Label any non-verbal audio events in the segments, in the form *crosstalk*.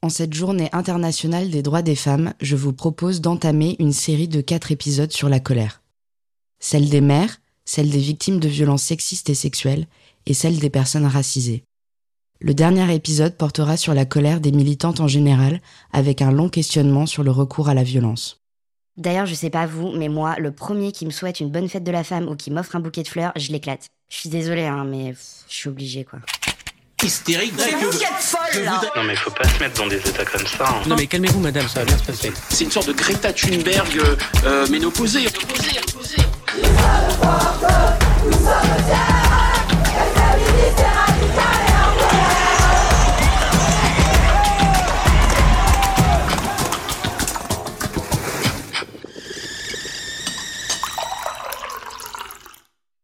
En cette journée internationale des droits des femmes, je vous propose d'entamer une série de quatre épisodes sur la colère. Celle des mères, celle des victimes de violences sexistes et sexuelles, et celle des personnes racisées. Le dernier épisode portera sur la colère des militantes en général, avec un long questionnement sur le recours à la violence. D'ailleurs, je sais pas vous, mais moi, le premier qui me souhaite une bonne fête de la femme ou qui m'offre un bouquet de fleurs, je l'éclate. Je suis désolée, hein, mais je suis obligée, quoi hystérique. C'est vous qui êtes folle, là Non mais faut pas se mettre dans des états comme ça. Hein. Non mais calmez-vous madame, ça va bien se passer. C'est une sorte de Greta Thunberg euh, euh ménopausée. Ménopausée, ménopausée.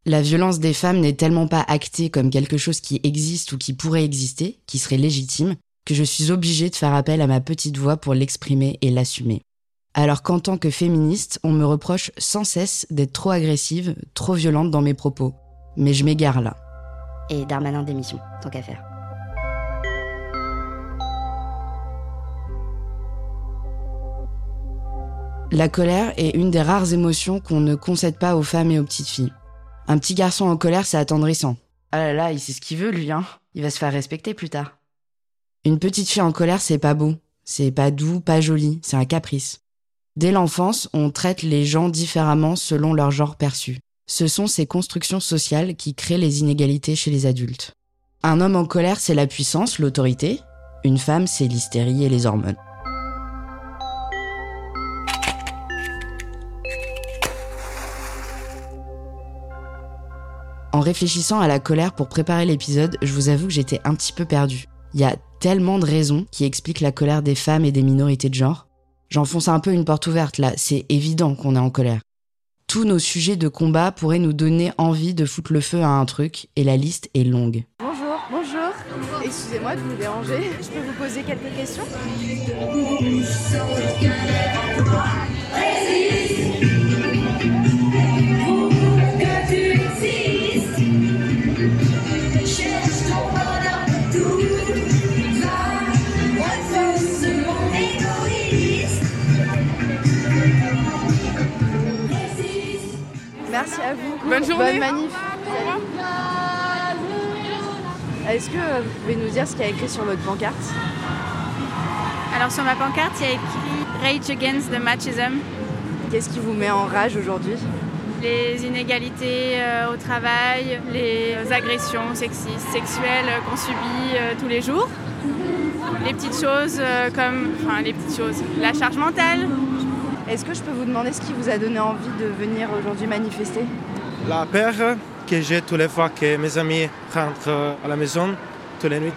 La violence des femmes n'est tellement pas actée comme quelque chose qui existe ou qui pourrait exister, qui serait légitime, que je suis obligée de faire appel à ma petite voix pour l'exprimer et l'assumer. Alors qu'en tant que féministe, on me reproche sans cesse d'être trop agressive, trop violente dans mes propos. Mais je m'égare là. Et Darmanin démission, tant qu'à faire. La colère est une des rares émotions qu'on ne concède pas aux femmes et aux petites filles. Un petit garçon en colère, c'est attendrissant. Ah là là, il sait ce qu'il veut, lui, hein. Il va se faire respecter plus tard. Une petite fille en colère, c'est pas beau. C'est pas doux, pas joli. C'est un caprice. Dès l'enfance, on traite les gens différemment selon leur genre perçu. Ce sont ces constructions sociales qui créent les inégalités chez les adultes. Un homme en colère, c'est la puissance, l'autorité. Une femme, c'est l'hystérie et les hormones. Réfléchissant à la colère pour préparer l'épisode, je vous avoue que j'étais un petit peu perdue. Il y a tellement de raisons qui expliquent la colère des femmes et des minorités de genre. J'enfonce un peu une porte ouverte là, c'est évident qu'on est en colère. Tous nos sujets de combat pourraient nous donner envie de foutre le feu à un truc, et la liste est longue. Bonjour, bonjour. Excusez-moi de vous déranger. Je peux vous poser quelques questions? Merci à vous. Bonne journée. Bonne manif. Est-ce que vous pouvez nous dire ce qu'il y a écrit sur votre pancarte? Alors sur ma pancarte, il y a écrit Rage Against the Machism. Qu'est-ce qui vous met en rage aujourd'hui? Les inégalités euh, au travail, les agressions sexistes, sexuelles qu'on subit euh, tous les jours. Les petites choses euh, comme, enfin les petites choses, la charge mentale, est-ce que je peux vous demander ce qui vous a donné envie de venir aujourd'hui manifester? La peur que j'ai tous les fois que mes amis rentrent à la maison, toutes les nuits,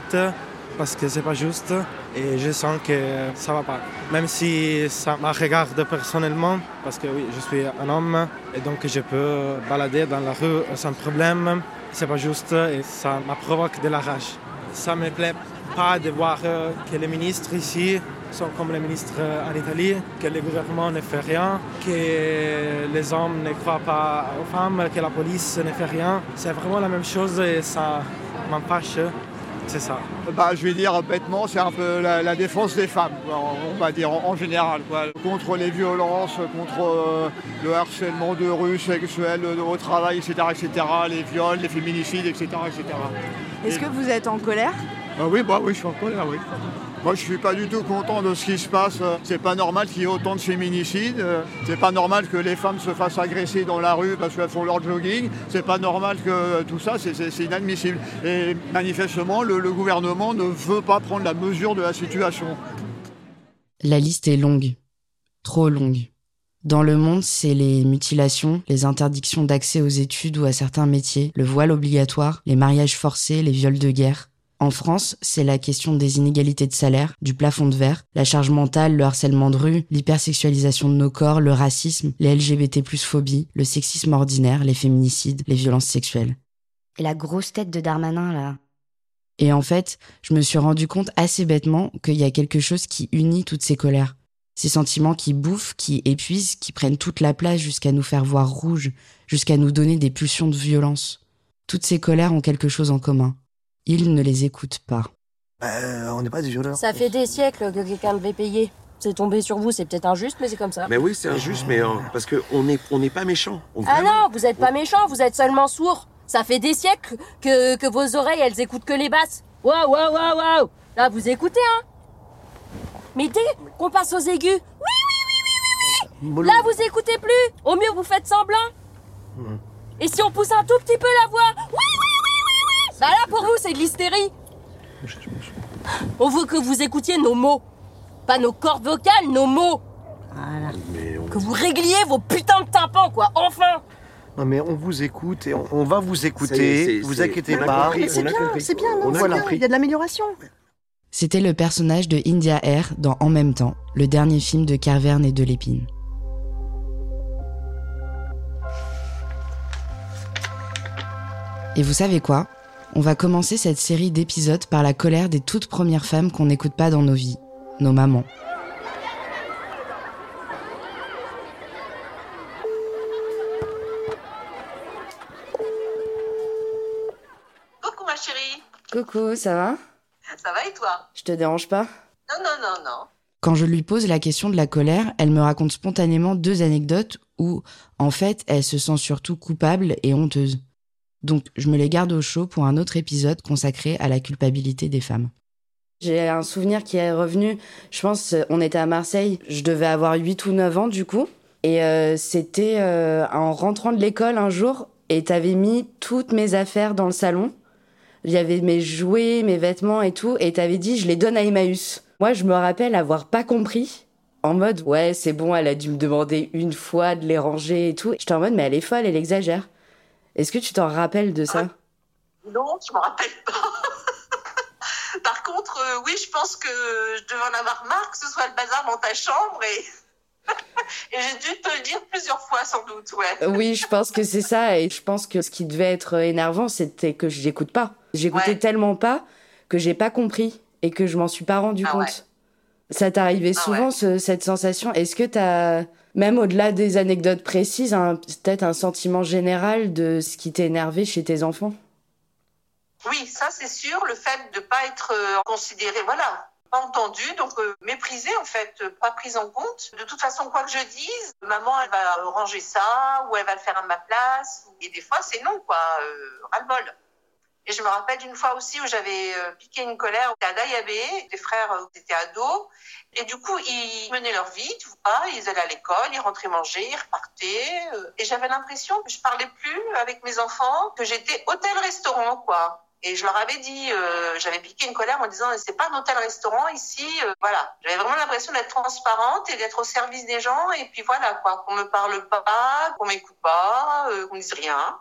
parce que c'est pas juste et je sens que ça va pas. Même si ça me regarde personnellement, parce que oui, je suis un homme et donc je peux balader dans la rue sans problème, c'est pas juste et ça me provoque de la rage. Ça me plaît pas de voir que les ministres ici sont comme les ministres en Italie, que le gouvernement ne fait rien, que les hommes ne croient pas aux femmes, que la police ne fait rien. C'est vraiment la même chose et ça m'empêche. C'est ça. Bah, je vais dire bêtement, c'est un peu la, défense des femmes, on va dire en, général. Contre les violences, contre euh, le harcèlement de rue sexuel au travail, etc., etc., les viols, les féminicides, etc. etc. Est-ce que vous êtes en colère? Bah oui, bah oui, je suis en colère, oui. Moi, je suis pas du tout content de ce qui se passe. C'est pas normal qu'il y ait autant de féminicides. C'est pas normal que les femmes se fassent agresser dans la rue parce qu'elles font leur jogging. C'est pas normal que tout ça, c'est inadmissible. Et manifestement, le, le gouvernement ne veut pas prendre la mesure de la situation. La liste est longue, trop longue. Dans le monde, c'est les mutilations, les interdictions d'accès aux études ou à certains métiers, le voile obligatoire, les mariages forcés, les viols de guerre. En France, c'est la question des inégalités de salaire, du plafond de verre, la charge mentale, le harcèlement de rue, l'hypersexualisation de nos corps, le racisme, les LGBT plus phobie, le sexisme ordinaire, les féminicides, les violences sexuelles. Et la grosse tête de Darmanin, là. Et en fait, je me suis rendu compte assez bêtement qu'il y a quelque chose qui unit toutes ces colères. Ces sentiments qui bouffent, qui épuisent, qui prennent toute la place jusqu'à nous faire voir rouge, jusqu'à nous donner des pulsions de violence. Toutes ces colères ont quelque chose en commun il ne les écoute pas. Euh, on n'est pas des violeurs. Ça fait des siècles que quelqu'un devait payer. C'est tombé sur vous, c'est peut-être injuste, mais c'est comme ça. Mais oui, c'est injuste, mais euh, parce qu'on n'est on n'est pas méchants. On- Ah non, vous êtes pas méchant, vous êtes seulement sourd. Ça fait des siècles que, que vos oreilles, elles écoutent que les basses. Waouh, waouh, waouh, waouh Là, vous écoutez, hein Mais dès qu'on passe aux aigus, oui, oui, oui, oui, oui, oui Là, vous écoutez plus Au mieux, vous faites semblant. Et si on pousse un tout petit peu la voix Oui, oui, oui, oui, oui Bah là, pour vous, c'est de l'hystérie. On veut que vous écoutiez nos mots. Pas nos cordes vocales, nos mots. Voilà. Que vous régliez vos putains de tympans, quoi, enfin Non, mais on vous écoute et on, on va vous est, écouter. c'est- vous c'est- inquiétez pas. C'est bien, c'est bien, non, On a c'est bien. Il y a de l'amélioration. C'était le personnage de India Air dans En même temps, le dernier film de Carverne et de Lépine. Et vous savez quoi? On va commencer cette série d'épisodes par la colère des toutes premières femmes qu'on n'écoute pas dans nos vies, nos mamans. Coucou ma chérie, Coucou, ça va? Ça va et toi? Je te dérange pas? Non, non, non, non. Quand je lui pose la question de la colère, elle me raconte spontanément deux anecdotes où, en fait, elle se sent surtout coupable et honteuse. Donc, je me les garde au chaud pour un autre épisode consacré à la culpabilité des femmes. J'ai un souvenir qui est revenu, je pense, euh, on était à Marseille, je devais avoir 8 ou 9 ans du coup, et euh, c'était euh, en rentrant de l'école un jour, et t'avais mis toutes mes affaires dans le salon. Il y avait mes jouets, mes vêtements et tout, et t'avais dit je les donne à Emmaüs. Moi, je me rappelle avoir pas compris, en mode ouais, c'est bon, elle a dû me demander une fois de les ranger et tout. J'étais en mode mais elle est folle, elle exagère. Est-ce que tu t'en rappelles de ça? Non, je me rappelle pas. *laughs* Par contre, euh, oui, je pense que je devais en avoir marre que ce soit le bazar dans ta chambre et, *laughs* et j'ai dû te le dire plusieurs fois sans doute, ouais. Euh, Oui, je pense que c'est ça, et je pense que ce qui devait être énervant, c'était que j'écoute pas. J'écoutais Ouais. tellement pas que j'ai pas compris et que je m'en suis pas rendu Ah compte. ouais. Ça t'arrivait Ah souvent ouais. ce- cette sensation? Est-ce que t'as, même au-delà des anecdotes précises, un- peut-être un sentiment général de ce qui t'est énervé chez tes enfants Oui, ça c'est sûr, le fait de pas être euh, considéré, voilà, pas entendu, donc euh, méprisé en fait, pas prise en compte. De toute façon, quoi que je dise, maman elle va ranger ça ou elle va le faire à ma place. Et des fois c'est non quoi, euh, ras-le-bol. Et je me rappelle d'une fois aussi où j'avais euh, piqué une colère à Dayabé, des frères euh, étaient ados, et du coup ils menaient leur vie, tu vois, ils allaient à l'école, ils rentraient manger, ils repartaient, euh, et j'avais l'impression que je parlais plus avec mes enfants, que j'étais hôtel-restaurant quoi. Et je leur avais dit, euh, j'avais piqué une colère en disant, c'est pas un hôtel-restaurant ici, euh, voilà. J'avais vraiment l'impression d'être transparente et d'être au service des gens, et puis voilà quoi, qu'on me parle pas, qu'on m'écoute pas, euh, qu'on dise rien.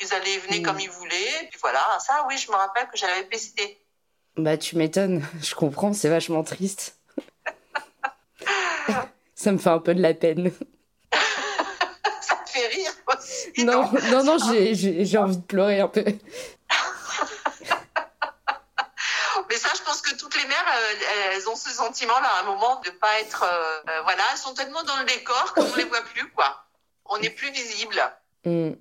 Ils allaient et venaient Mm. comme ils voulaient, et puis voilà. Ça, oui, je me rappelle que j'avais pesté. Bah, tu m'étonnes, *laughs* je comprends, c'est vachement triste. *laughs* Ça me fait un peu de la peine. *laughs* Ça te fait rire aussi. Non, non, non, j'ai- envie de pleurer un peu. Mais ça, je pense que toutes les mères, euh, elles ont ce sentiment-là, à un moment, de pas être, euh, euh, voilà, elles sont tellement dans le décor qu'on les voit plus, quoi. On n'est plus visible. Mm.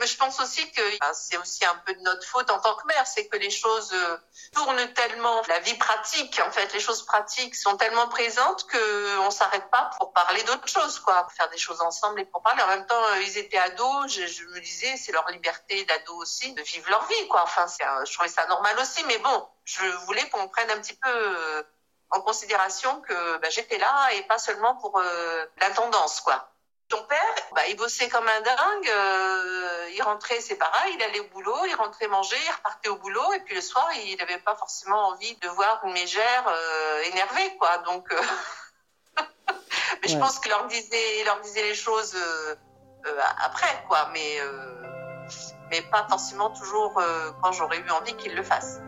Mais je pense aussi que ben, c'est aussi un peu de notre faute en tant que mère, c'est que les choses euh, tournent tellement, la vie pratique, en fait, les choses pratiques sont tellement présentes que on s'arrête pas pour parler d'autres choses, quoi, pour faire des choses ensemble et pour parler. En même temps, euh, ils étaient ados, je, me disais, c'est leur liberté d'ado aussi de vivre leur vie, quoi. Enfin, je trouvais ça normal aussi, mais bon, je voulais qu'on prenne un petit peu euh, en considération que ben, j'étais là et pas seulement pour euh, l'intendance, quoi. Ton père, bah, il bossait comme un dingue. euh, il rentrait, c'est pareil, il allait au boulot, il rentrait manger, il repartait au boulot, et puis le soir, il n'avait pas forcément envie de voir une mégère euh, énervée, quoi. Donc, euh, *laughs* mais je pense qu'il leur disait, il leur disait les choses euh, euh, après, quoi. Mais, euh, mais pas forcément toujours euh, quand j'aurais eu envie qu'il le fasse.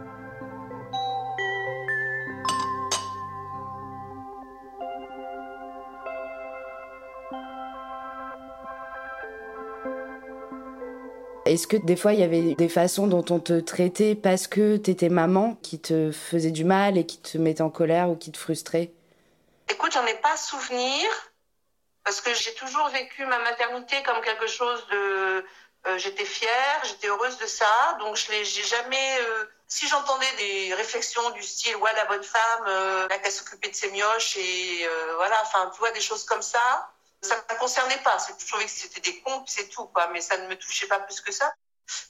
Est-ce que des fois il y avait des façons dont on te traitait parce que t'étais maman qui te faisait du mal et qui te mettait en colère ou qui te frustrait? Écoute, j'en ai pas souvenir parce que j'ai toujours vécu ma maternité comme quelque chose de. euh, j'étais fière, j'étais heureuse de ça, donc je l'ai, jamais. euh, Si j'entendais des réflexions du style ouais la bonne femme, euh, là qu'à s'occuper de ses mioches et euh, voilà, enfin tu vois des choses comme ça, ça ne me concernait pas. Je trouvais que c'était des cons, c'est tout quoi, mais ça ne me touchait pas plus que ça.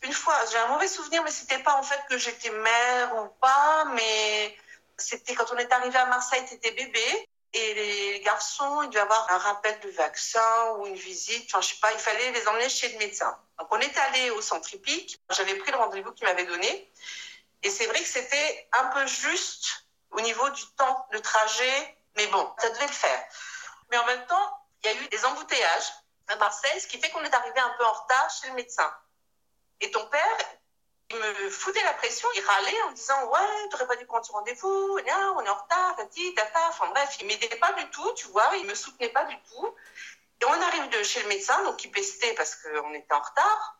Une fois, j'ai un mauvais souvenir, mais c'était pas en fait que j'étais mère ou pas, mais c'était quand on est arrivé à Marseille, t'étais bébé. Et les garçons, ils devaient avoir un rappel de vaccin ou une visite. Enfin, je sais pas, il fallait les emmener chez le médecin. Donc, on est allé au centre hippique. J'avais pris le rendez-vous qu'il m'avait donné. Et c'est vrai que c'était un peu juste au niveau du temps de trajet. Mais bon, ça devait le faire. Mais en même temps, il y a eu des embouteillages à Marseille, ce qui fait qu'on est arrivé un peu en retard chez le médecin. Et ton père, il me foutait la pression, il râlait en disant ouais, t'aurais pas dû prendre ce rendez-vous, on est en retard, tati, tata. Enfin bref, il m'aidait pas du tout, tu vois, il me soutenait pas du tout. Et on arrive de chez le médecin, donc il pestait parce qu'on était en retard.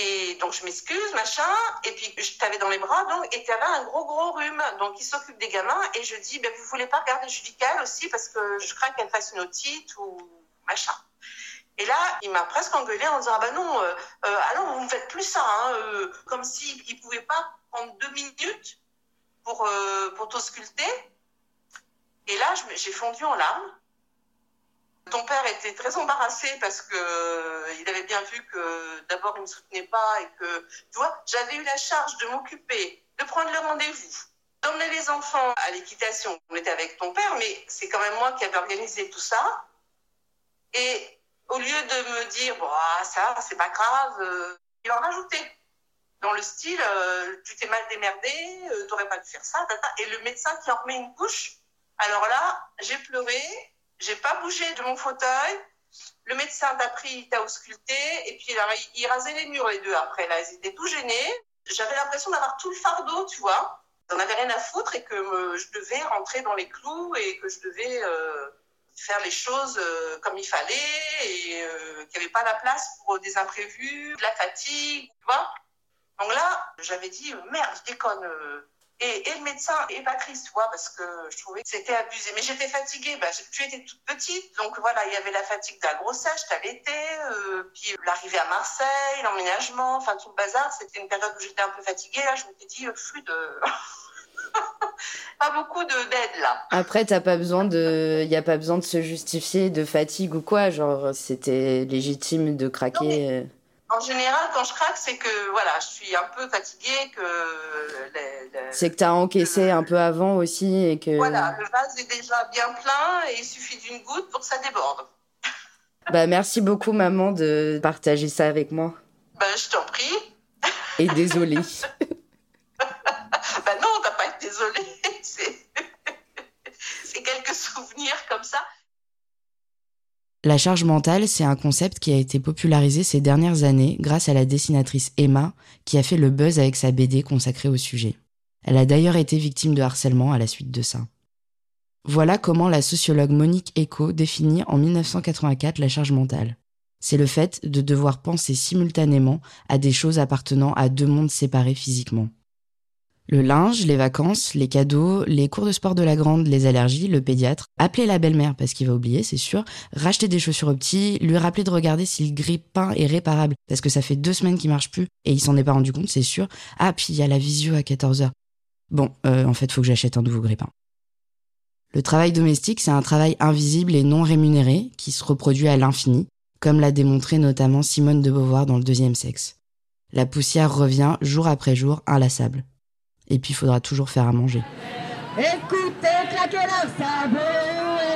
Et donc je m'excuse, machin. Et puis je t'avais dans les bras, donc et tu avais un gros gros rhume. Donc il s'occupe des gamins et je dis ben vous voulez pas regarder Judical aussi parce que je crains qu'elle fasse une otite ou machin. Et là, il m'a presque engueulé en disant ah ben non, euh, euh, alors vous ne faites plus ça, hein, euh, comme s'il ne pouvait pas prendre deux minutes pour euh, pour t'ausculter. Et là, j'ai fondu en larmes. Ton père était très embarrassé parce que euh, il avait bien vu que d'abord il me soutenait pas et que tu vois, j'avais eu la charge de m'occuper, de prendre le rendez-vous, d'emmener les enfants à l'équitation. On était avec ton père, mais c'est quand même moi qui avais organisé tout ça. Et au lieu de me dire bon ah, ça c'est pas grave, euh, il en rajoutait dans le style euh, tu t'es mal démerdé, euh, t'aurais pas dû faire ça, et le médecin qui en remet une couche. Alors là, j'ai pleuré, j'ai pas bougé de mon fauteuil. Le médecin t'a pris, t'a ausculté, et puis alors, il, rasait les murs les deux après. Là, ils étaient tout gênés. J'avais l'impression d'avoir tout le fardeau, tu vois. J'en avais rien à foutre et que je devais rentrer dans les clous et que je devais euh, faire les choses euh, comme il fallait et euh, qu'il n'y avait pas la place pour des imprévus, de la fatigue, tu vois. Donc là, j'avais dit merde, je déconne. Et, et le médecin et Patrice, tu vois, parce que je trouvais que c'était abusé. Mais j'étais fatiguée, bah, tu étais toute petite, donc voilà, il y avait la fatigue de la grossesse, je t'allaitais, euh, puis l'arrivée à Marseille, l'emménagement, enfin tout le bazar, c'était une période où j'étais un peu fatiguée, là, je m'étais dit, euh, flux de... *laughs* pas beaucoup de d'aide, là. Après, t'as pas besoin de, y a pas besoin de se justifier de fatigue ou quoi. Genre, c'était légitime de craquer. euh. En général, quand je craque, c'est que, voilà, je suis un peu fatiguée, que... C'est que t'as encaissé un peu avant aussi et que. Voilà, le vase est déjà bien plein et il suffit d'une goutte pour que ça déborde. *laughs* Bah, merci beaucoup, maman, de partager ça avec moi. Ben, je t'en prie. Et désolée. *laughs* Ben non, t'as pas été désolée. C'est... c'est quelques souvenirs comme ça. La charge mentale, c'est un concept qui a été popularisé ces dernières années grâce à la dessinatrice Emma, qui a fait le buzz avec sa BD consacrée au sujet. Elle a d'ailleurs été victime de harcèlement à la suite de ça. Voilà comment la sociologue Monique Eco définit en 1984 la charge mentale. C'est le fait de devoir penser simultanément à des choses appartenant à deux mondes séparés physiquement. Le linge, les vacances, les cadeaux, les cours de sport de la grande, les allergies, le pédiatre, appeler la belle-mère parce qu'il va oublier, c'est sûr, racheter des chaussures au petit, lui rappeler de regarder si le grille-pain est réparable parce que ça fait deux semaines qu'il marche plus et il s'en est pas rendu compte, c'est sûr. Ah, puis il y a la visio à 14h. Bon, euh, en fait, faut que j'achète un nouveau grille-pain. Le travail domestique, c'est un travail invisible et non rémunéré qui se reproduit à l'infini, comme l'a démontré notamment Simone de Beauvoir dans Le Deuxième Sexe. La poussière revient jour après jour, inlassable. Et puis, il faudra toujours faire à manger. Écoutez claquer leurs sabots,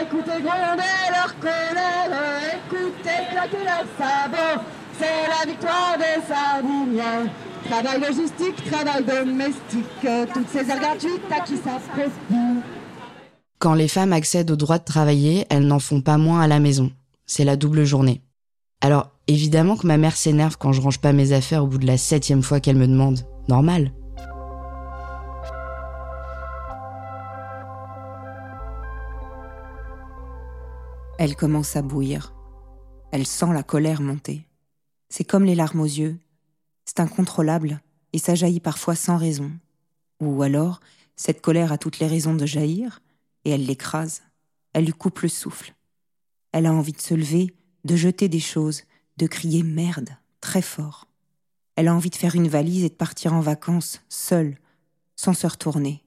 écoutez gronder leur colère, écoutez claquer leurs sabots, c'est la victoire des sardiniens. Travail logistique, travail domestique, toutes ces heures gratuites à qui ça. Quand les femmes accèdent au droit de travailler, elles n'en font pas moins à la maison. C'est la double journée. Alors, évidemment que ma mère s'énerve quand je range pas mes affaires au bout de la septième fois qu'elle me demande. Normal. Elle commence à bouillir. Elle sent la colère monter. C'est comme les larmes aux yeux. C'est incontrôlable et ça jaillit parfois sans raison. Ou alors, cette colère a toutes les raisons de jaillir et elle l'écrase. Elle lui coupe le souffle. Elle a envie de se lever, de jeter des choses, de crier merde très fort. Elle a envie de faire une valise et de partir en vacances, seule, sans se retourner.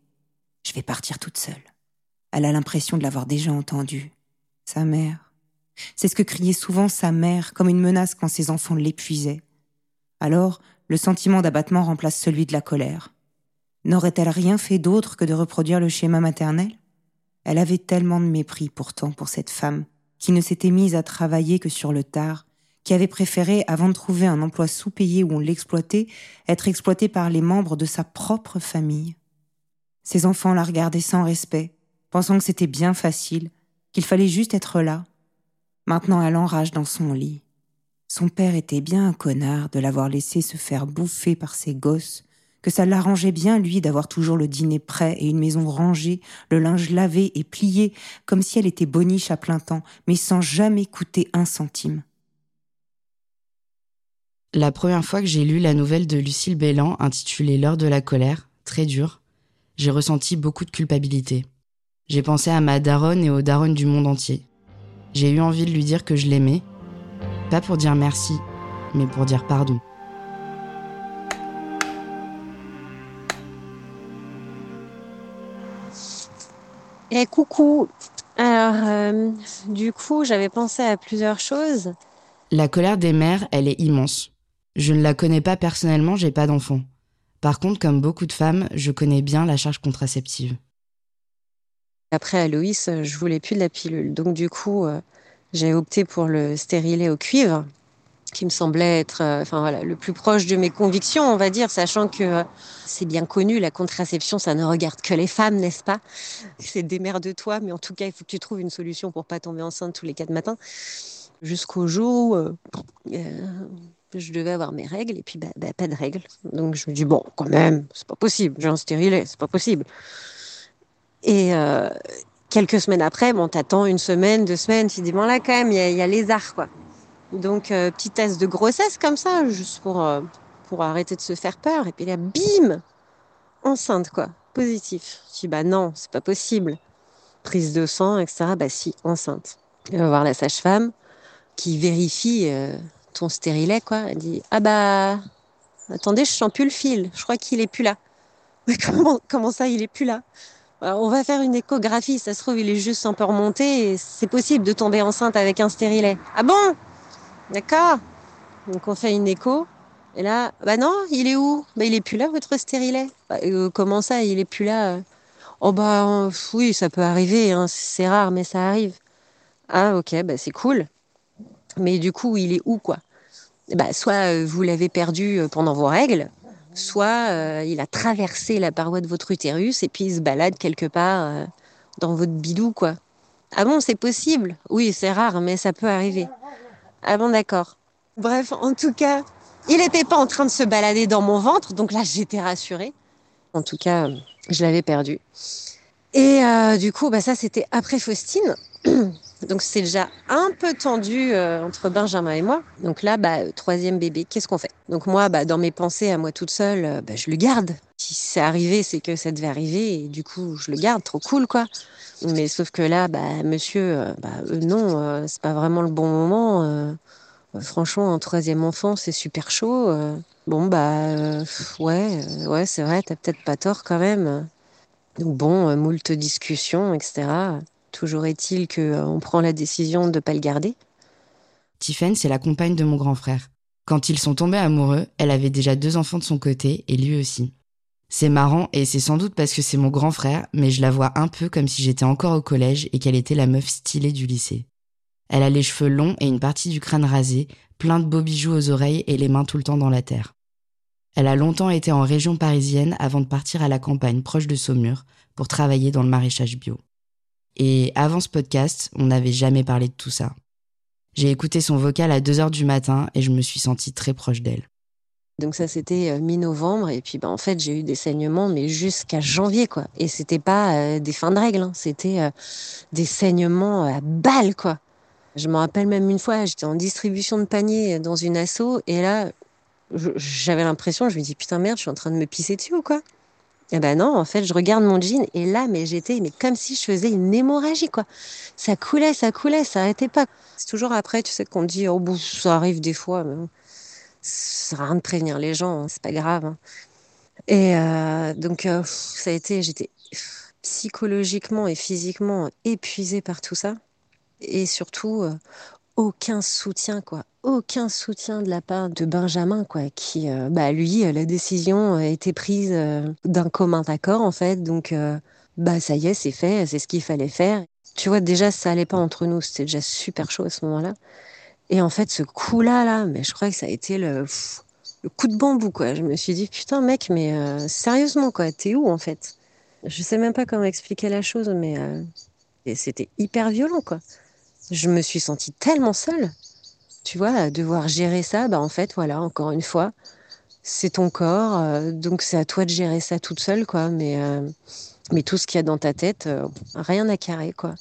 Je vais partir toute seule. Elle a l'impression de l'avoir déjà entendu. Sa mère. C'est ce que criait souvent sa mère, comme une menace quand ses enfants l'épuisaient. Alors, le sentiment d'abattement remplace celui de la colère. N'aurait-elle rien fait d'autre que de reproduire le schéma maternel? Elle avait tellement de mépris pourtant pour cette femme, qui ne s'était mise à travailler que sur le tard, qui avait préféré, avant de trouver un emploi sous-payé où on l'exploitait, être exploitée par les membres de sa propre famille. Ses enfants la regardaient sans respect, pensant que c'était bien facile, qu'il fallait juste être là. Maintenant elle enrage dans son lit. Son père était bien un connard de l'avoir laissé se faire bouffer par ses gosses, que ça l'arrangeait bien, lui, d'avoir toujours le dîner prêt et une maison rangée, le linge lavé et plié, comme si elle était boniche à plein temps, mais sans jamais coûter un centime. La première fois que j'ai lu la nouvelle de Lucille Bélan intitulée L'heure de la colère, très dure, j'ai ressenti beaucoup de culpabilité. J'ai pensé à ma daronne et aux daronnes du monde entier. J'ai eu envie de lui dire que je l'aimais, pas pour dire merci, mais pour dire pardon. Et coucou. Alors, euh, du coup, j'avais pensé à plusieurs choses. La colère des mères, elle est immense. Je ne la connais pas personnellement, j'ai pas d'enfant. Par contre, comme beaucoup de femmes, je connais bien la charge contraceptive. Après Aloïs, je voulais plus de la pilule. Donc du coup, euh, j'ai opté pour le stérilet au cuivre, qui me semblait être euh, enfin, voilà, le plus proche de mes convictions, on va dire, sachant que euh, c'est bien connu, la contraception, ça ne regarde que les femmes, n'est-ce pas? C'est de toi mais en tout cas, il faut que tu trouves une solution pour pas tomber enceinte tous les quatre matins. Jusqu'au jour où je devais avoir mes règles et puis bah, bah, pas de règles. Donc je me dis bon, quand même, c'est pas possible, j'ai un stérilet, c'est pas possible. Et euh, quelques semaines après, bon, t'attends une semaine, deux semaines, tu dis bon là quand même, il y, a les arts quoi. Donc euh, petit test de grossesse comme ça, juste pour euh, pour arrêter de se faire peur. Et puis là, bim, enceinte quoi, positif. Je dis bah non, c'est pas possible. Prise de sang, etc. Bah si, enceinte. Je va voir la sage-femme qui vérifie ton stérilet, quoi. Elle dit Ah bah, attendez, je sens plus le fil. Je crois qu'il est plus là. Mais *laughs* comment, comment ça, il est plus là? On va faire une échographie. Ça se trouve, il est juste un peu remonté c'est possible de tomber enceinte avec un stérilet. Ah bon? D'accord. Donc on fait une écho. Et là, bah non, il est où? Bah il est plus là, votre stérilet. Bah, euh, comment ça, il est plus là Oh bah oui, ça peut arriver. Hein. C'est rare, mais ça arrive. Ah ok, bah c'est cool. Mais du coup, il est où, quoi? Bah, Soit euh, vous l'avez perdu euh, pendant vos règles, soit euh, il a traversé la paroi de votre utérus et puis il se balade quelque part dans votre bidou, quoi. Ah bon, c'est possible? Oui, c'est rare, mais ça peut arriver. Ah bon, d'accord. Bref, en tout cas, il n'était pas en train de se balader dans mon ventre, donc là, j'étais rassurée. En tout cas, je l'avais perdu. Et du coup, bah, ça, c'était après Faustine. *clears throat* Donc c'est déjà un peu tendu euh, entre Benjamin et moi. Donc là, bah, troisième bébé, qu'est-ce qu'on fait? Donc moi, bah, dans mes pensées à moi toute seule, euh, bah, je le garde. Si c'est arrivé, c'est que ça devait arriver et du coup, je le garde, trop cool quoi. Mais sauf que là, bah, monsieur, euh, bah, non, c'est pas vraiment le bon moment. franchement, un troisième enfant, c'est super chaud. bon, bah, ouais, ouais, c'est vrai, t'as peut-être pas tort quand même. Donc bon, moult discussions, etc. Toujours est-il qu'on euh, prend la décision de ne pas le garder. Tiffen, c'est la compagne de mon grand frère. Quand ils sont tombés amoureux, elle avait déjà deux enfants de son côté et lui aussi. C'est marrant et c'est sans doute parce que c'est mon grand frère, mais je la vois un peu comme si j'étais encore au collège et qu'elle était la meuf stylée du lycée. Elle a les cheveux longs et une partie du crâne rasé, plein de beaux bijoux aux oreilles et les mains tout le temps dans la terre. Elle a longtemps été en région parisienne avant de partir à la campagne proche de Saumur pour travailler dans le maraîchage bio. Et avant ce podcast, on n'avait jamais parlé de tout ça. J'ai écouté son vocal à 2 heures du matin et je me suis sentie très proche d'elle. Donc ça c'était euh, mi-novembre et puis bah, en fait j'ai eu des saignements mais jusqu'à janvier quoi et c'était pas euh, des fins de règles hein. c'était euh, des saignements à balles quoi. Je me rappelle même une fois j'étais en distribution de paniers dans une asso et là j'avais l'impression je me dis putain merde je suis en train de me pisser dessus ou quoi? Eh ben non, en fait, je regarde mon jean et là, mais j'étais, mais comme si je faisais une hémorragie, quoi. Ça coulait, ça coulait, ça arrêtait pas. C'est toujours après, tu sais, qu'on dit, oh, bon, ça arrive des fois, mais Ça rien de prévenir les gens, hein, c'est pas grave. hein. Et euh, donc, euh, ça a été, j'étais psychologiquement et physiquement épuisée par tout ça. Et surtout, euh, aucun soutien, quoi. Aucun soutien de la part de Benjamin, quoi. Qui, euh, bah, lui, euh, la décision a été prise euh, d'un commun accord, en fait. Donc, bah, ça y est, c'est fait, c'est ce qu'il fallait faire. Tu vois, déjà, ça allait pas entre nous. C'était déjà super chaud à ce moment-là. Et en fait, ce coup-là, là, mais je crois que ça a été le, le coup de bambou, quoi. Je me suis dit, putain, mec, mais sérieusement, quoi, t'es où, en fait? Je sais même pas comment expliquer la chose, mais c'était hyper violent, quoi. Je me suis sentie tellement seule. Tu vois, devoir gérer ça, bah, en fait, voilà, encore une fois, c'est ton corps, euh, donc c'est à toi de gérer ça toute seule, quoi. Mais, euh, mais tout ce qu'il y a dans ta tête, euh, rien à carrer, quoi.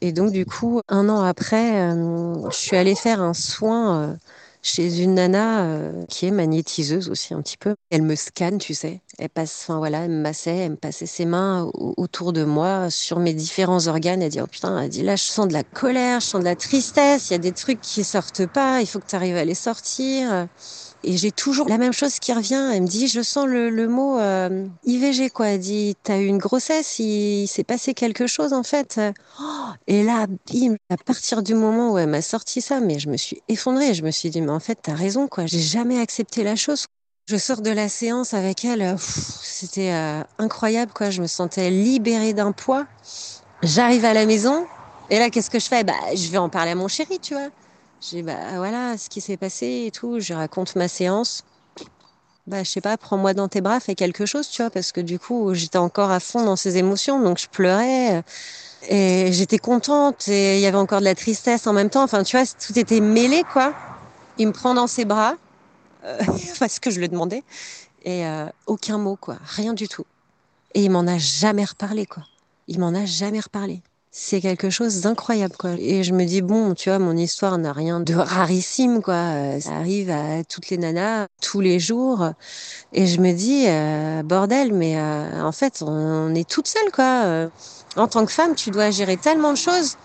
Et donc, du coup, un an après, je suis allée faire un soin chez une nana euh, qui est magnétiseuse aussi un petit peu. Elle me scanne, tu sais. Elle passe, enfin voilà, elle me massait, elle me passait ses mains au- autour de moi sur mes différents organes. Elle dit, oh putain, elle dit, là, je sens de la colère, je sens de la tristesse, il y a des trucs qui sortent pas, il faut que tu arrives à les sortir. Et j'ai toujours la même chose qui revient. Elle me dit, je sens le, mot euh, IVG, quoi. Elle dit, t'as eu une grossesse, il, s'est passé quelque chose, en fait. Oh, et là, bim, à partir du moment où elle m'a sorti ça, mais je me suis effondrée. Je me suis dit, mais en fait, t'as raison, quoi. J'ai jamais accepté la chose. Je sors de la séance avec elle, c'était euh, incroyable, quoi. Je me sentais libérée d'un poids. J'arrive à la maison, et là, qu'est-ce que je fais? Bah, je vais en parler à mon chéri, tu vois. J'ai bah voilà ce qui s'est passé et tout. Je raconte ma séance. Bah je sais pas, prends-moi dans tes bras, fais quelque chose, tu vois, parce que du coup j'étais encore à fond dans ces émotions, donc je pleurais euh, et j'étais contente et il y avait encore de la tristesse en même temps. Enfin tu vois, tout était mêlé quoi. Il me prend dans ses bras euh, *laughs* parce que je le demandais et euh, aucun mot quoi, rien du tout. Et il m'en a jamais reparlé quoi. Il m'en a jamais reparlé c'est quelque chose d'incroyable quoi. Et je me dis bon tu vois mon histoire n'a rien de rarissime quoi. Euh, ça arrive à toutes les nanas tous les jours. Et je me dis euh, bordel mais euh, en fait on est toute seule quoi. En tant que femme tu dois gérer tellement de choses.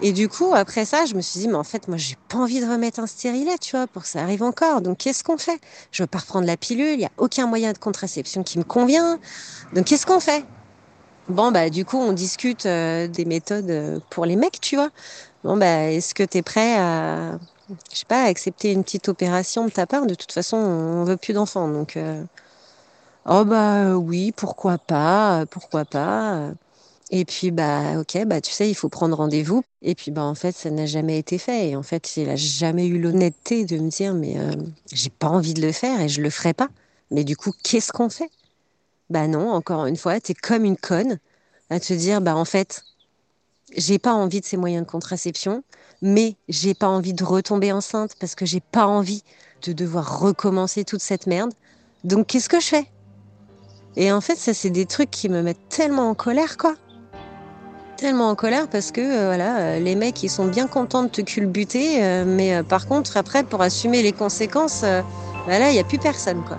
Et du coup après ça je me suis dit mais en fait moi j'ai pas envie de remettre un stérilet tu vois pour que ça arrive encore. Donc qu'est-ce qu'on fait? Je veux pas reprendre la pilule il y a aucun moyen de contraception qui me convient. Donc qu'est-ce qu'on fait? Bon, bah, du coup, on discute euh, des méthodes euh, pour les mecs, tu vois. Bon, bah, est-ce que tu es prêt à, je sais pas, à accepter une petite opération de ta part? De toute façon, on veut plus d'enfants, donc. euh, Oh, bah, oui, pourquoi pas, euh, pourquoi pas. euh. Et puis, bah, ok, bah, tu sais, il faut prendre rendez-vous. Et puis, bah, en fait, ça n'a jamais été fait. Et en fait, il a jamais eu l'honnêteté de me dire, mais euh, j'ai pas envie de le faire et je le ferai pas. Mais du coup, qu'est-ce qu'on fait? Bah non, encore une fois, t'es comme une conne à te dire, bah en fait, j'ai pas envie de ces moyens de contraception, mais j'ai pas envie de retomber enceinte parce que j'ai pas envie de devoir recommencer toute cette merde. Donc qu'est-ce que je fais? Et en fait, ça c'est des trucs qui me mettent tellement en colère, quoi. Tellement en colère parce que euh, voilà, euh, les mecs ils sont bien contents de te culbuter, euh, mais par contre après pour assumer les conséquences, euh, bah il y a plus personne, quoi.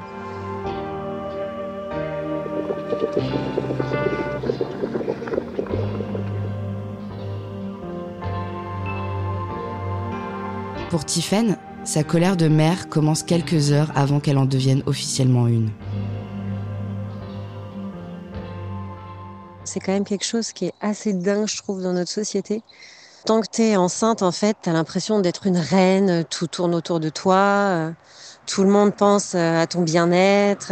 Pour Tiffen, sa colère de mère commence quelques heures avant qu'elle en devienne officiellement une. C'est quand même quelque chose qui est assez dingue, je trouve, dans notre société. Tant que t'es enceinte, en fait, t'as l'impression d'être une reine, tout tourne autour de toi, euh, tout le monde pense euh, à ton bien-être.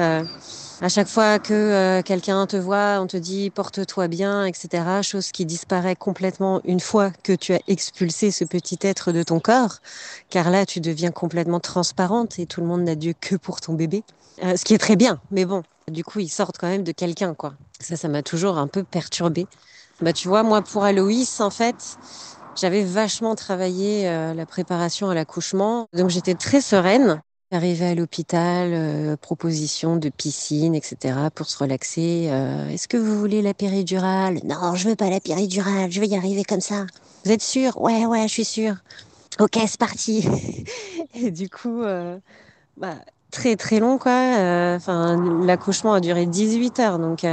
À chaque fois que euh, quelqu'un te voit, on te dit porte-toi bien, etc. Chose qui disparaît complètement une fois que tu as expulsé ce petit être de ton corps, car là, tu deviens complètement transparente et tout le monde n'a Dieu que pour ton bébé. Euh, ce qui est très bien, mais bon, du coup, ils sortent quand même de quelqu'un, quoi. Ça, ça m'a toujours un peu perturbée. Bah, tu vois, moi, pour Aloïs, en fait, j'avais vachement travaillé euh, la préparation à l'accouchement, donc j'étais très sereine. Arrivée à l'hôpital, euh, proposition de piscine, etc. pour se relaxer. Euh, Est-ce que vous voulez la péridurale? Non, je veux pas la péridurale, je vais y arriver comme ça. Vous êtes sûr? Ouais, ouais, je suis sûre. Ok, c'est parti. *laughs* Et du coup, euh, bah, très très long quoi. L'accouchement a duré 18 heures, donc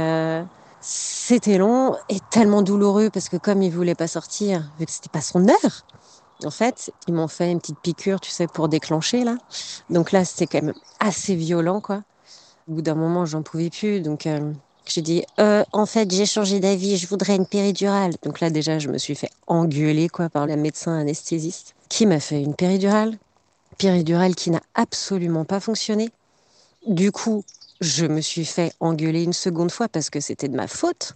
c'était long et tellement douloureux parce que comme il voulait pas sortir, vu que c'était pas son heure, En fait, ils m'ont fait une petite piqûre, tu sais, pour déclencher là. Donc là, c'était quand même assez violent, quoi. Au bout d'un moment, j'en pouvais plus, donc euh, j'ai dit euh, en fait, j'ai changé d'avis, je voudrais une péridurale. Donc là, déjà, je me suis fait engueuler, quoi, par la médecin anesthésiste qui m'a fait une péridurale. Péridurale qui n'a absolument pas fonctionné. Du coup, je me suis fait engueuler une seconde fois parce que c'était de ma faute,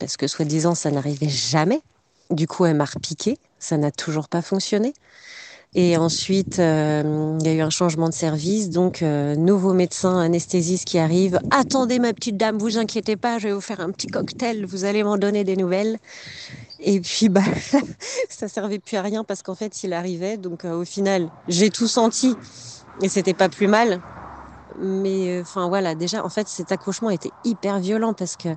parce que soi-disant ça n'arrivait jamais. Du coup, elle m'a repiqué, ça n'a toujours pas fonctionné. Et ensuite, euh, il y a eu un changement de service, donc euh, nouveau médecin anesthésiste qui arrive. Attendez ma petite dame, vous inquiétez pas, je vais vous faire un petit cocktail, vous allez m'en donner des nouvelles. Et puis, bah, *laughs* ça servait plus à rien parce qu'en fait, il arrivait. Donc, euh, au final, j'ai tout senti et c'était pas plus mal mais enfin voilà, déjà en fait cet accouchement était hyper violent parce que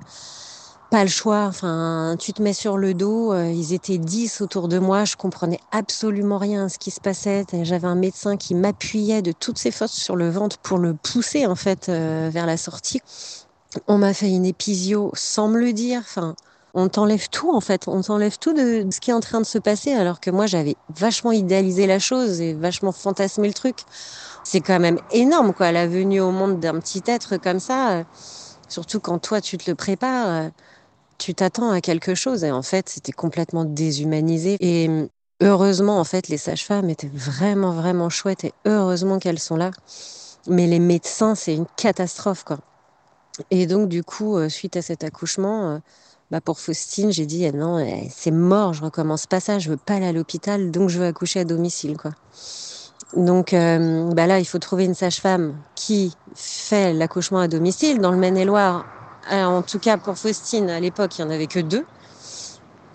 pas le choix. Enfin, tu te mets sur le dos. Euh, ils étaient dix autour de moi. Je comprenais absolument rien à ce qui se passait. J'avais un médecin qui m'appuyait de toutes ses forces sur le ventre pour le pousser en fait euh, vers la sortie. On m'a fait une épisio sans me le dire. Enfin, on t'enlève tout en fait. On t'enlève tout de ce qui est en train de se passer alors que moi j'avais vachement idéalisé la chose et vachement fantasmé le truc c'est quand même énorme, quoi, la venue au monde d'un petit être comme ça. Euh, surtout quand toi, tu te le prépares, tu t'attends à quelque chose. Et en fait, c'était complètement déshumanisé. Et euh, heureusement, en fait, les sages-femmes étaient vraiment, vraiment chouettes et heureusement qu'elles sont là. Mais les médecins, c'est une catastrophe, quoi. Et donc, du coup, suite à cet accouchement, bah pour Faustine, j'ai dit, eh non, eh, c'est mort, je recommence pas ça, je veux pas aller à l'hôpital, donc je veux accoucher à domicile, quoi. Donc euh, bah là, il faut trouver une sage-femme qui fait l'accouchement à domicile. Dans le Maine-et-Loire, en tout cas pour Faustine, à l'époque, il n'y en avait que deux.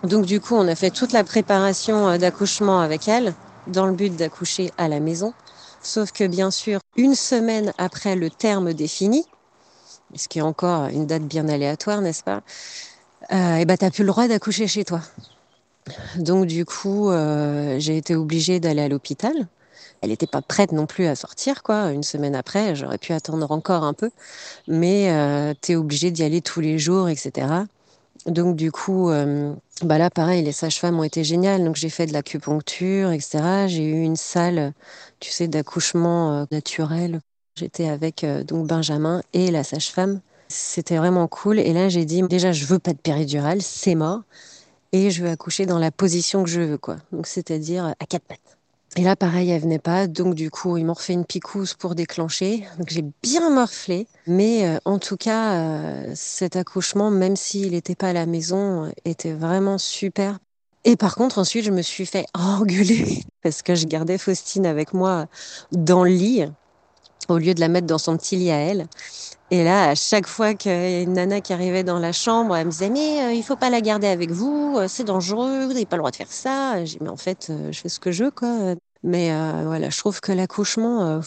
Donc du coup, on a fait toute la préparation euh, d'accouchement avec elle, dans le but d'accoucher à la maison. Sauf que bien sûr, une semaine après le terme défini, ce qui est encore une date bien aléatoire, n'est-ce pas euh, Et bah t'as plus le droit d'accoucher chez toi. Donc du coup, euh, j'ai été obligée d'aller à l'hôpital elle n'était pas prête non plus à sortir, quoi. Une semaine après, j'aurais pu attendre encore un peu, mais euh, tu es obligé d'y aller tous les jours, etc. Donc du coup, euh, bah là pareil, les sages-femmes ont été géniales. Donc j'ai fait de l'acupuncture, etc. J'ai eu une salle, tu sais, d'accouchement euh, naturel. J'étais avec donc Benjamin et la sage-femme. C'était vraiment cool. Et là j'ai dit déjà je veux pas de péridurale, c'est mort, et je veux accoucher dans la position que je veux, quoi. Donc c'est-à-dire à quatre pattes. Et là, pareil, elle venait pas. Donc, du coup, ils m'ont refait une picouse pour déclencher. Donc, j'ai bien morflé. Mais euh, en tout cas, euh, cet accouchement, même s'il n'était pas à la maison, était vraiment super. Et par contre, ensuite, je me suis fait engueuler *laughs* parce que je gardais Faustine avec moi dans le lit au lieu de la mettre dans son petit lit à elle. Et là, à chaque fois qu'il y a une nana qui arrivait dans la chambre, elle me disait mais euh, il faut pas la garder avec vous, euh, c'est dangereux, vous n'avez pas le droit de faire ça. J'ai mais en fait, euh, je fais ce que je veux quoi. Mais voilà, je trouve que l'accouchement,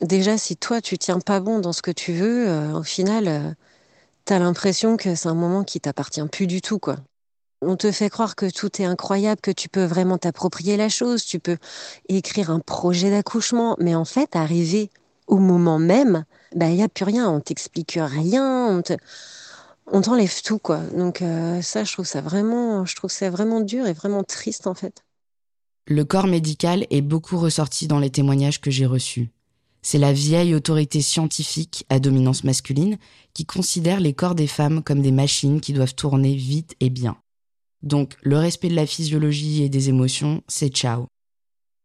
déjà si toi tu tiens pas bon dans ce que tu veux, au final, tu as l'impression que c'est un moment qui t'appartient plus du tout quoi. On te fait croire que tout est incroyable, que tu peux vraiment t'approprier la chose, tu peux écrire un projet d'accouchement, mais en fait, arriver au moment même, bah, il n'y a plus rien, on t'explique rien, on t'enlève tout, quoi. Donc euh, ça, je trouve ça vraiment, je trouve ça vraiment dur et vraiment triste, en fait. Le corps médical est beaucoup ressorti dans les témoignages que j'ai reçus. C'est la vieille autorité scientifique à dominance masculine qui considère les corps des femmes comme des machines qui doivent tourner vite et bien. Donc le respect de la physiologie et des émotions, c'est ciao.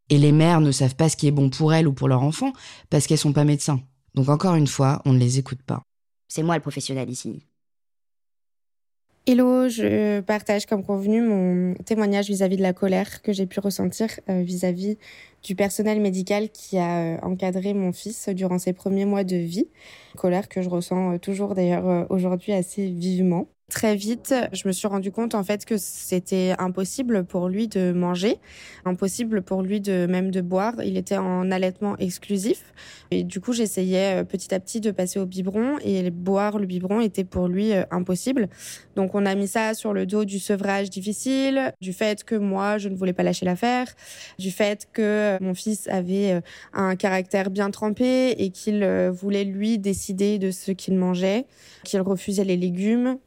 Et les mères ne savent pas ce qui est bon pour elles ou pour leur enfant parce qu'elles sont pas médecins. Donc encore une fois, on ne les écoute pas. C'est moi le professionnel ici. Hello, je partage comme convenu mon témoignage vis-à-vis de la colère que j'ai pu ressentir euh, vis-à-vis du personnel médical qui a euh, encadré mon fils durant ses premiers mois de vie. Colère que je ressens euh, toujours d'ailleurs aujourd'hui assez vivement. Très vite, je me suis rendu compte en fait que c'était impossible pour lui de manger, impossible pour lui de même de boire. Il était en allaitement exclusif et du coup j'essayais euh, petit à petit de passer au biberon et boire le biberon était pour lui euh, impossible. Donc on a mis ça sur le dos du sevrage difficile, du fait que moi je ne voulais pas lâcher l'affaire, du fait que euh, mon fils avait un caractère bien trempé et qu'il voulait lui décider de ce qu'il mangeait, qu'il refusait les légumes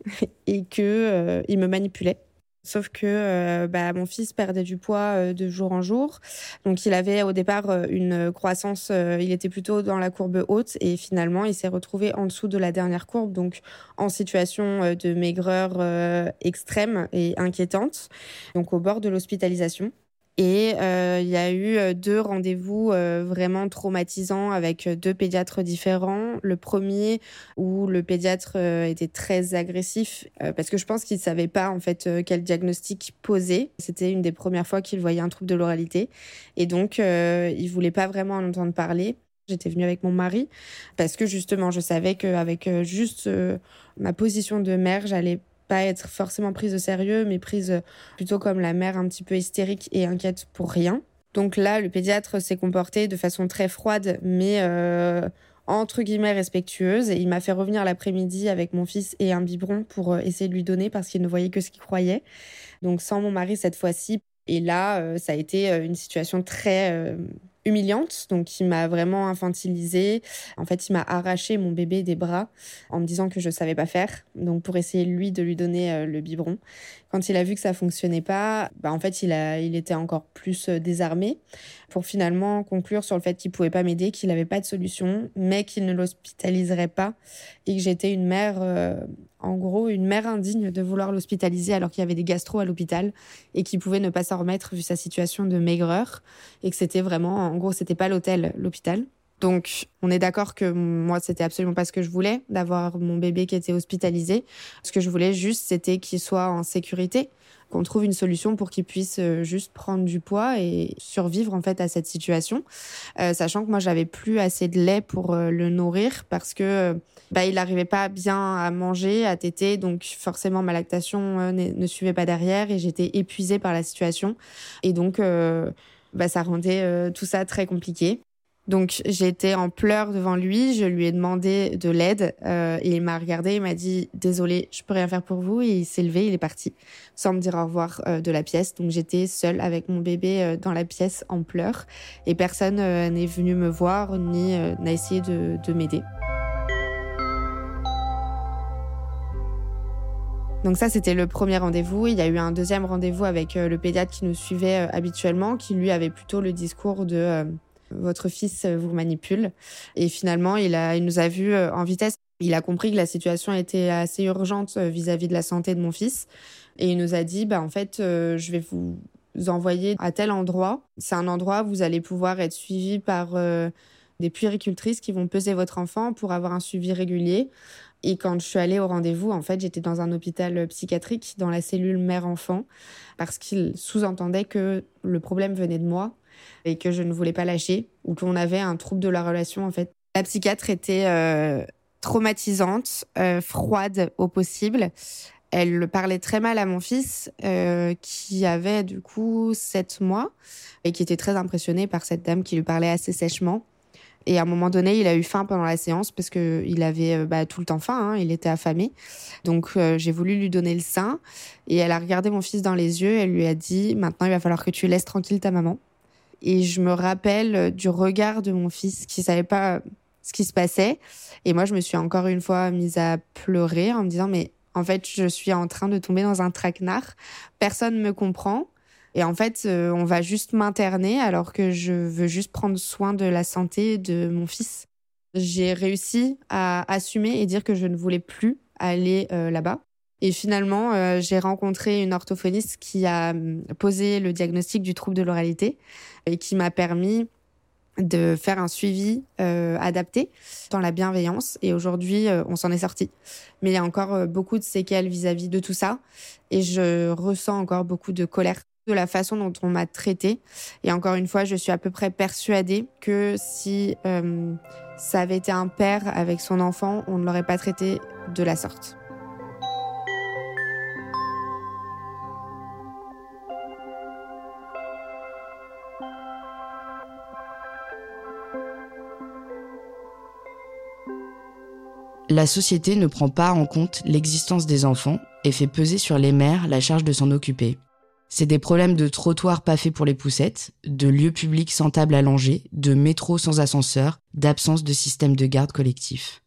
et que euh, il me manipulait. Sauf que euh, bah, mon fils perdait du poids euh, de jour en jour. Donc il avait au départ une croissance, il était plutôt dans la courbe haute et finalement il s'est retrouvé en dessous de la dernière courbe, donc en situation de maigreur extrême et inquiétante, donc au bord de l'hospitalisation. Et euh, il y a eu euh, deux rendez-vous euh, vraiment traumatisants avec deux pédiatres différents. Le premier où le pédiatre était très agressif parce que je pense qu'il ne savait pas en fait quel diagnostic poser. C'était une des premières fois qu'il voyait un trouble de l'oralité et donc il voulait pas vraiment en entendre parler. J'étais venue avec mon mari parce que justement je savais qu'avec juste ma position de mère, j'allais pas être forcément prise au sérieux, mais prise plutôt comme la mère un petit peu hystérique et inquiète pour rien. Donc là, le pédiatre s'est comporté de façon très froide, mais euh, entre guillemets respectueuse. Et il m'a fait revenir l'après-midi avec mon fils et un biberon pour euh, essayer de lui donner parce qu'il ne voyait que ce qu'il croyait. Donc sans mon mari cette fois-ci. Et là, euh, ça a été une situation très humiliante, donc il m'a vraiment infantilisée. En fait, il m'a arraché mon bébé des bras en me disant que je savais pas faire, donc pour essayer lui de lui donner euh, le biberon. Quand il a vu que ça fonctionnait pas, bah en fait, il a, il était encore plus euh, désarmé pour finalement conclure sur le fait qu'il pouvait pas m'aider, qu'il n'avait pas de solution, mais qu'il ne l'hospitaliserait pas et que j'étais une mère, euh, en gros, une mère indigne de vouloir l'hospitaliser alors qu'il y avait des gastro à l'hôpital et qu'il pouvait ne pas s'en remettre vu sa situation de maigreur et que c'était vraiment, en gros, c'était pas l'hôtel, l'hôpital. Donc, on est d'accord que moi, c'était absolument pas ce que je voulais, d'avoir mon bébé qui était hospitalisé. Ce que je voulais juste, c'était qu'il soit en sécurité, qu'on trouve une solution pour qu'il puisse euh, juste prendre du poids et survivre en fait à cette situation, euh, sachant que moi, j'avais plus assez de lait pour euh, le nourrir parce que bah, il n'arrivait pas bien à manger, à téter, donc forcément ma lactation ne suivait pas derrière et j'étais épuisée par la situation et donc bah, ça rendait tout ça très compliqué. Donc j'étais en pleurs devant lui, je lui ai demandé de l'aide euh, il m'a regardé, il m'a dit désolé, je peux rien faire pour vous et il s'est levé, il est parti sans me dire au revoir euh, de la pièce. Donc j'étais seule avec mon bébé euh, dans la pièce en pleurs et personne n'est venu me voir ni n'a essayé de, de m'aider. Donc ça, c'était le premier rendez-vous. Il y a eu un deuxième rendez-vous avec le pédiatre qui nous suivait habituellement, qui lui avait plutôt le discours de votre fils vous manipule. Et finalement, il, a, il nous a vus euh, en vitesse. Il a compris que la situation était assez urgente euh, vis-à-vis de la santé de mon fils. Et il nous a dit, bah, en fait, euh, je vais vous envoyer à tel endroit. C'est un endroit où vous allez pouvoir être suivi par des puéricultrices qui vont peser votre enfant pour avoir un suivi régulier. Et quand je suis allée au rendez-vous, en fait, j'étais dans un hôpital psychiatrique, dans la cellule mère-enfant, parce qu'il sous-entendait que le problème venait de moi et que je ne voulais pas lâcher ou qu'on avait un trouble de la relation en fait. La psychiatre était euh, traumatisante, euh, froide au possible. Elle parlait très mal à mon fils euh, qui avait du coup 7 mois et qui était très impressionné par cette dame qui lui parlait assez sèchement. Et à un moment donné, il a eu faim pendant la séance parce que il avait bah, tout le temps faim, hein, il était affamé. Donc j'ai voulu lui donner le sein et elle a regardé mon fils dans les yeux. Elle lui a dit "Maintenant, il va falloir que tu laisses tranquille ta maman." Et je me rappelle du regard de mon fils qui savait pas ce qui se passait. Et moi, je me suis encore une fois mise à pleurer en me disant, mais en fait, je suis en train de tomber dans un traquenard. Personne ne me comprend. Et en fait, euh, on va juste m'interner alors que je veux juste prendre soin de la santé de mon fils. J'ai réussi à assumer et dire que je ne voulais plus aller euh, là-bas. Et finalement, euh, j'ai rencontré une orthophoniste qui a hum, posé le diagnostic du trouble de l'oralité et qui m'a permis de faire un suivi euh, adapté dans la bienveillance. Et aujourd'hui, euh, on s'en est sorti. Mais il y a encore beaucoup de séquelles vis-à-vis de tout ça. Et je ressens encore beaucoup de colère de la façon dont on m'a traité. Et encore une fois, je suis à peu près persuadée que si ça avait été un père avec son enfant, on ne l'aurait pas traité de la sorte. La société ne prend pas en compte l'existence des enfants et fait peser sur les mères la charge de s'en occuper. C'est des problèmes de trottoirs pas faits pour les poussettes, de lieux publics sans table à langer, de métro sans ascenseur, d'absence de système de garde collectif.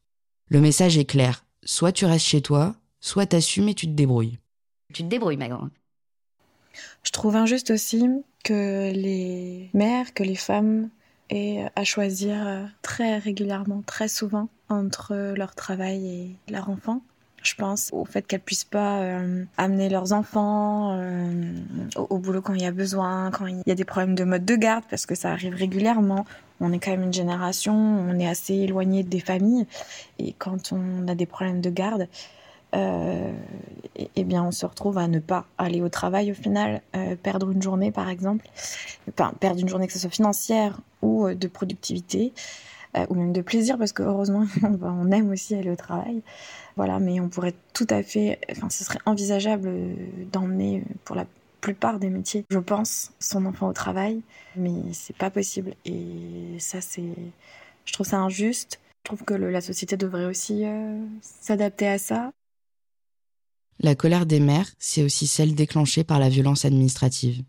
Le message est clair. Soit tu restes chez toi, soit t'assumes et tu te débrouilles. Tu te débrouilles, ma grande. Je trouve injuste aussi que les mères, que les femmes aient à choisir très régulièrement, très souvent, entre leur travail et leur enfant. Je pense au fait qu'elles puissent pas euh, amener leurs enfants euh, au, boulot quand il y a besoin, quand il y a des problèmes de mode de garde, parce que ça arrive régulièrement. On est quand même une génération, on est assez éloigné des familles, et quand on a des problèmes de garde, euh, eh, eh bien, on se retrouve à ne pas aller au travail au final, euh, perdre une journée par exemple, enfin perdre une journée que ce soit financière ou euh, de productivité, euh, ou même de plaisir, parce que heureusement *laughs* on aime aussi aller au travail. Voilà, mais on pourrait tout à fait, enfin, ce serait envisageable d'emmener pour la plupart des métiers, je pense, son enfant au travail, mais c'est pas possible. Et ça, c'est, je trouve ça injuste. Je trouve que la société devrait aussi euh, s'adapter à ça. La colère des mères, c'est aussi celle déclenchée par la violence administrative.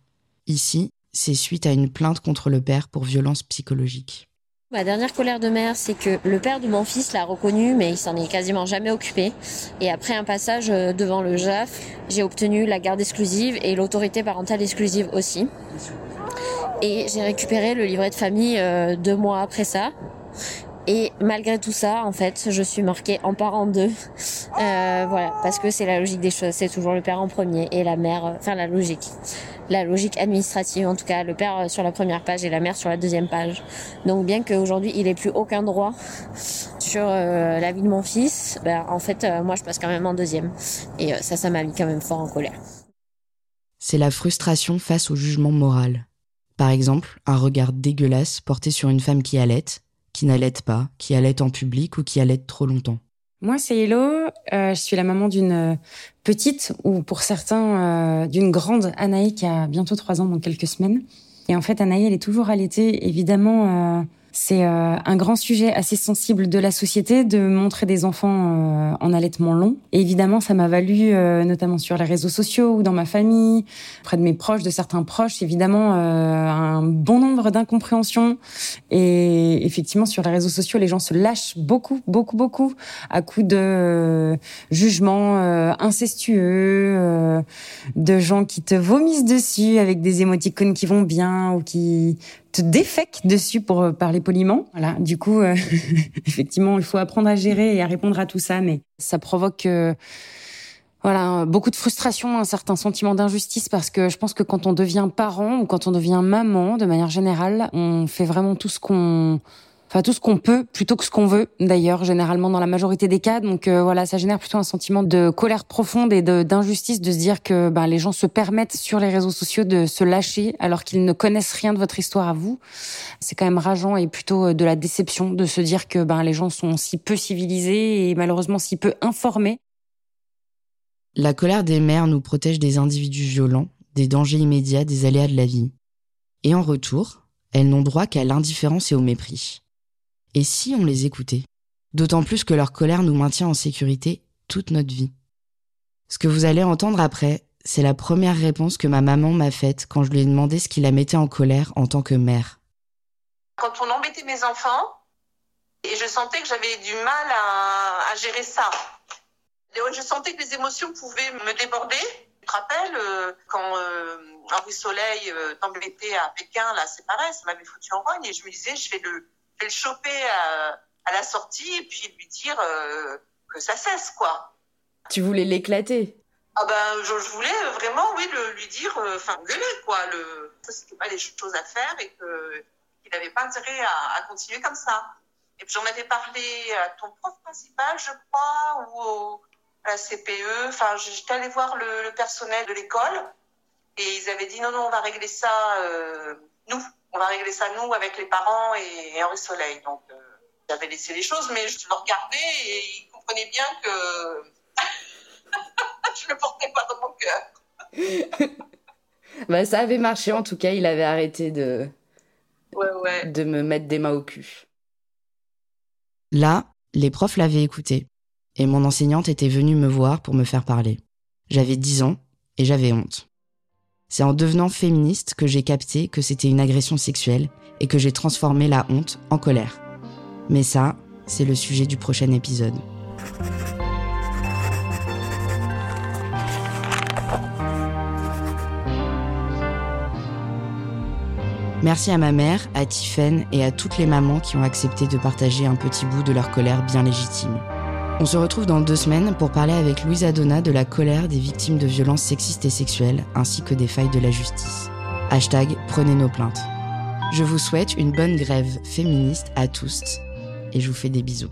Ici, c'est suite à une plainte contre le père pour violence psychologique. Ma dernière colère de mère, c'est que le père de mon fils l'a reconnu, mais il s'en est quasiment jamais occupé. Et après un passage devant le JAF, j'ai obtenu la garde exclusive et l'autorité parentale exclusive aussi. Et j'ai récupéré le livret de famille euh, deux mois après ça. Et malgré tout ça, en fait, je suis marquée en parent d'eux. Euh, voilà, parce que c'est la logique des choses. C'est toujours le père en premier et la mère, euh, enfin la logique. La logique administrative, en tout cas, le père sur la première page et la mère sur la deuxième page. Donc bien qu'aujourd'hui, il ait plus aucun droit sur euh, la vie de mon fils, ben, en fait, euh, moi, je passe quand même en deuxième. Et euh, ça, ça m'a mis quand même fort en colère. C'est la frustration face au jugement moral. Par exemple, un regard dégueulasse porté sur une femme qui allait, qui n'allait pas, qui allait en public ou qui allait trop longtemps. Moi, c'est Hello. Euh, je suis la maman d'une petite, ou pour certains, euh, d'une grande Anaï qui a bientôt trois ans dans quelques semaines. Et en fait, Anaï, elle est toujours allaitée. Évidemment, euh, c'est euh, un grand sujet assez sensible de la société de montrer des enfants euh, en allaitement long. Et évidemment, ça m'a valu, euh, notamment sur les réseaux sociaux ou dans ma famille, près de mes proches, de certains proches, évidemment, un bon nombre d'incompréhensions. Et effectivement, sur les réseaux sociaux, les gens se lâchent beaucoup, beaucoup, beaucoup à coups de jugements incestueux, de gens qui te vomissent dessus avec des émoticônes qui vont bien ou qui te défèque dessus pour parler poliment. Voilà. Du coup, euh, *laughs* effectivement, il faut apprendre à gérer et à répondre à tout ça, mais ça provoque euh, voilà beaucoup de frustration, un certain sentiment d'injustice parce que je pense que quand on devient parent ou quand on devient maman, de manière générale, on fait vraiment tout ce qu'on enfin tout ce qu'on peut plutôt que ce qu'on veut d'ailleurs généralement dans la majorité des cas. Donc euh, voilà ça génère plutôt un sentiment de colère profonde et d'injustice de, se dire que ben, les gens se permettent sur les réseaux sociaux de se lâcher alors qu'ils ne connaissent rien de votre histoire à vous. C'est quand même rageant et plutôt de la déception de se dire que ben les gens sont si peu civilisés et malheureusement si peu informés. La colère des mères nous protège des individus violents des dangers immédiats des aléas de la vie. Et en retour elles n'ont droit qu'à l'indifférence et au mépris et si on les écoutait? D'autant plus que leur colère nous maintient en sécurité toute notre vie. Ce que vous allez entendre après, c'est la première réponse que ma maman m'a faite quand je lui ai demandé ce qui la mettait en colère en tant que mère. Quand on embêtait mes enfants, et je sentais que j'avais du mal à, gérer ça. Je sentais que les émotions pouvaient me déborder. Tu te rappelles, euh, quand euh, Henri Soleil euh, t'embêtait à Pékin, là, c'est pareil, ça m'avait foutu en rogne, et je me disais, je vais le, vais le choper à, à, la sortie et puis lui dire euh, que ça cesse, quoi. Tu voulais l'éclater Ah ben, je, je, voulais vraiment, oui, le, lui dire, enfin, euh, gueuler, quoi. Le, c'était pas des choses à faire et que qu'il n'avait pas intérêt à, à, continuer comme ça. Et puis j'en avais parlé à ton prof principal, je crois, ou au, à la CPE. Enfin, j'étais allée voir le, le personnel de l'école et ils avaient dit non, non, on va régler ça, euh, nous on va régler ça nous avec les parents et, Henri Soleil. Donc euh, j'avais laissé les choses, mais je le regardais et il comprenait bien que *laughs* je ne le portais pas dans mon cœur. *laughs* bah, ça avait marché en tout cas, il avait arrêté de, ouais, ouais. de me mettre des mains au cul. Là, les profs l'avaient écouté et mon enseignante était venue me voir pour me faire parler. J'avais 10 ans et j'avais honte. C'est en devenant féministe que j'ai capté que c'était une agression sexuelle et que j'ai transformé la honte en colère. Mais ça, c'est le sujet du prochain épisode. Merci à ma mère, à Tiffen et à toutes les mamans qui ont accepté de partager un petit bout de leur colère bien légitime. On se retrouve dans deux semaines pour parler avec Louisa Donna de la colère des victimes de violences sexistes et sexuelles ainsi que des failles de la justice. Hashtag prenez nos plaintes. Je vous souhaite une bonne grève féministe à tous et je vous fais des bisous.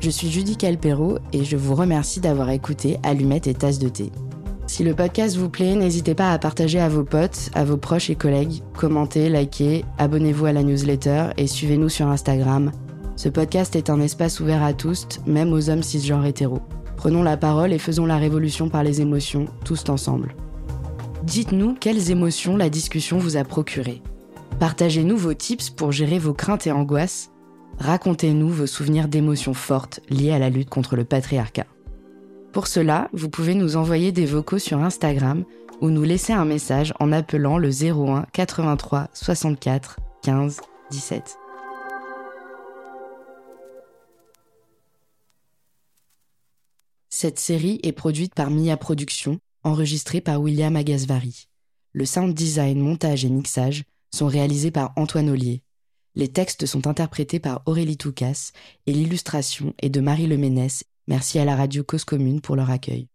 Je suis Judy Calpero et je vous remercie d'avoir écouté Allumettes et Tasse de thé. Si le podcast vous plaît, n'hésitez pas à partager à vos potes, à vos proches et collègues, commentez, likez, abonnez-vous à la newsletter et suivez-nous sur Instagram. Ce podcast est un espace ouvert à tous, même aux hommes cisgenres hétéros. Prenons la parole et faisons la révolution par les émotions, tous ensemble. Dites-nous quelles émotions la discussion vous a procuré. Partagez-nous vos tips pour gérer vos craintes et angoisses. Racontez-nous vos souvenirs d'émotions fortes liées à la lutte contre le patriarcat. Pour cela, vous pouvez nous envoyer des vocaux sur Instagram ou nous laisser un message en appelant le 01 83 64 15 17. Cette série est produite par Mia Productions, enregistrée par William Agasvari. Le sound design, montage et mixage sont réalisés par Antoine Ollier. Les textes sont interprétés par Aurélie Toucas et l'illustration est de Marie Leménès. Merci à la radio Cause Commune pour leur accueil.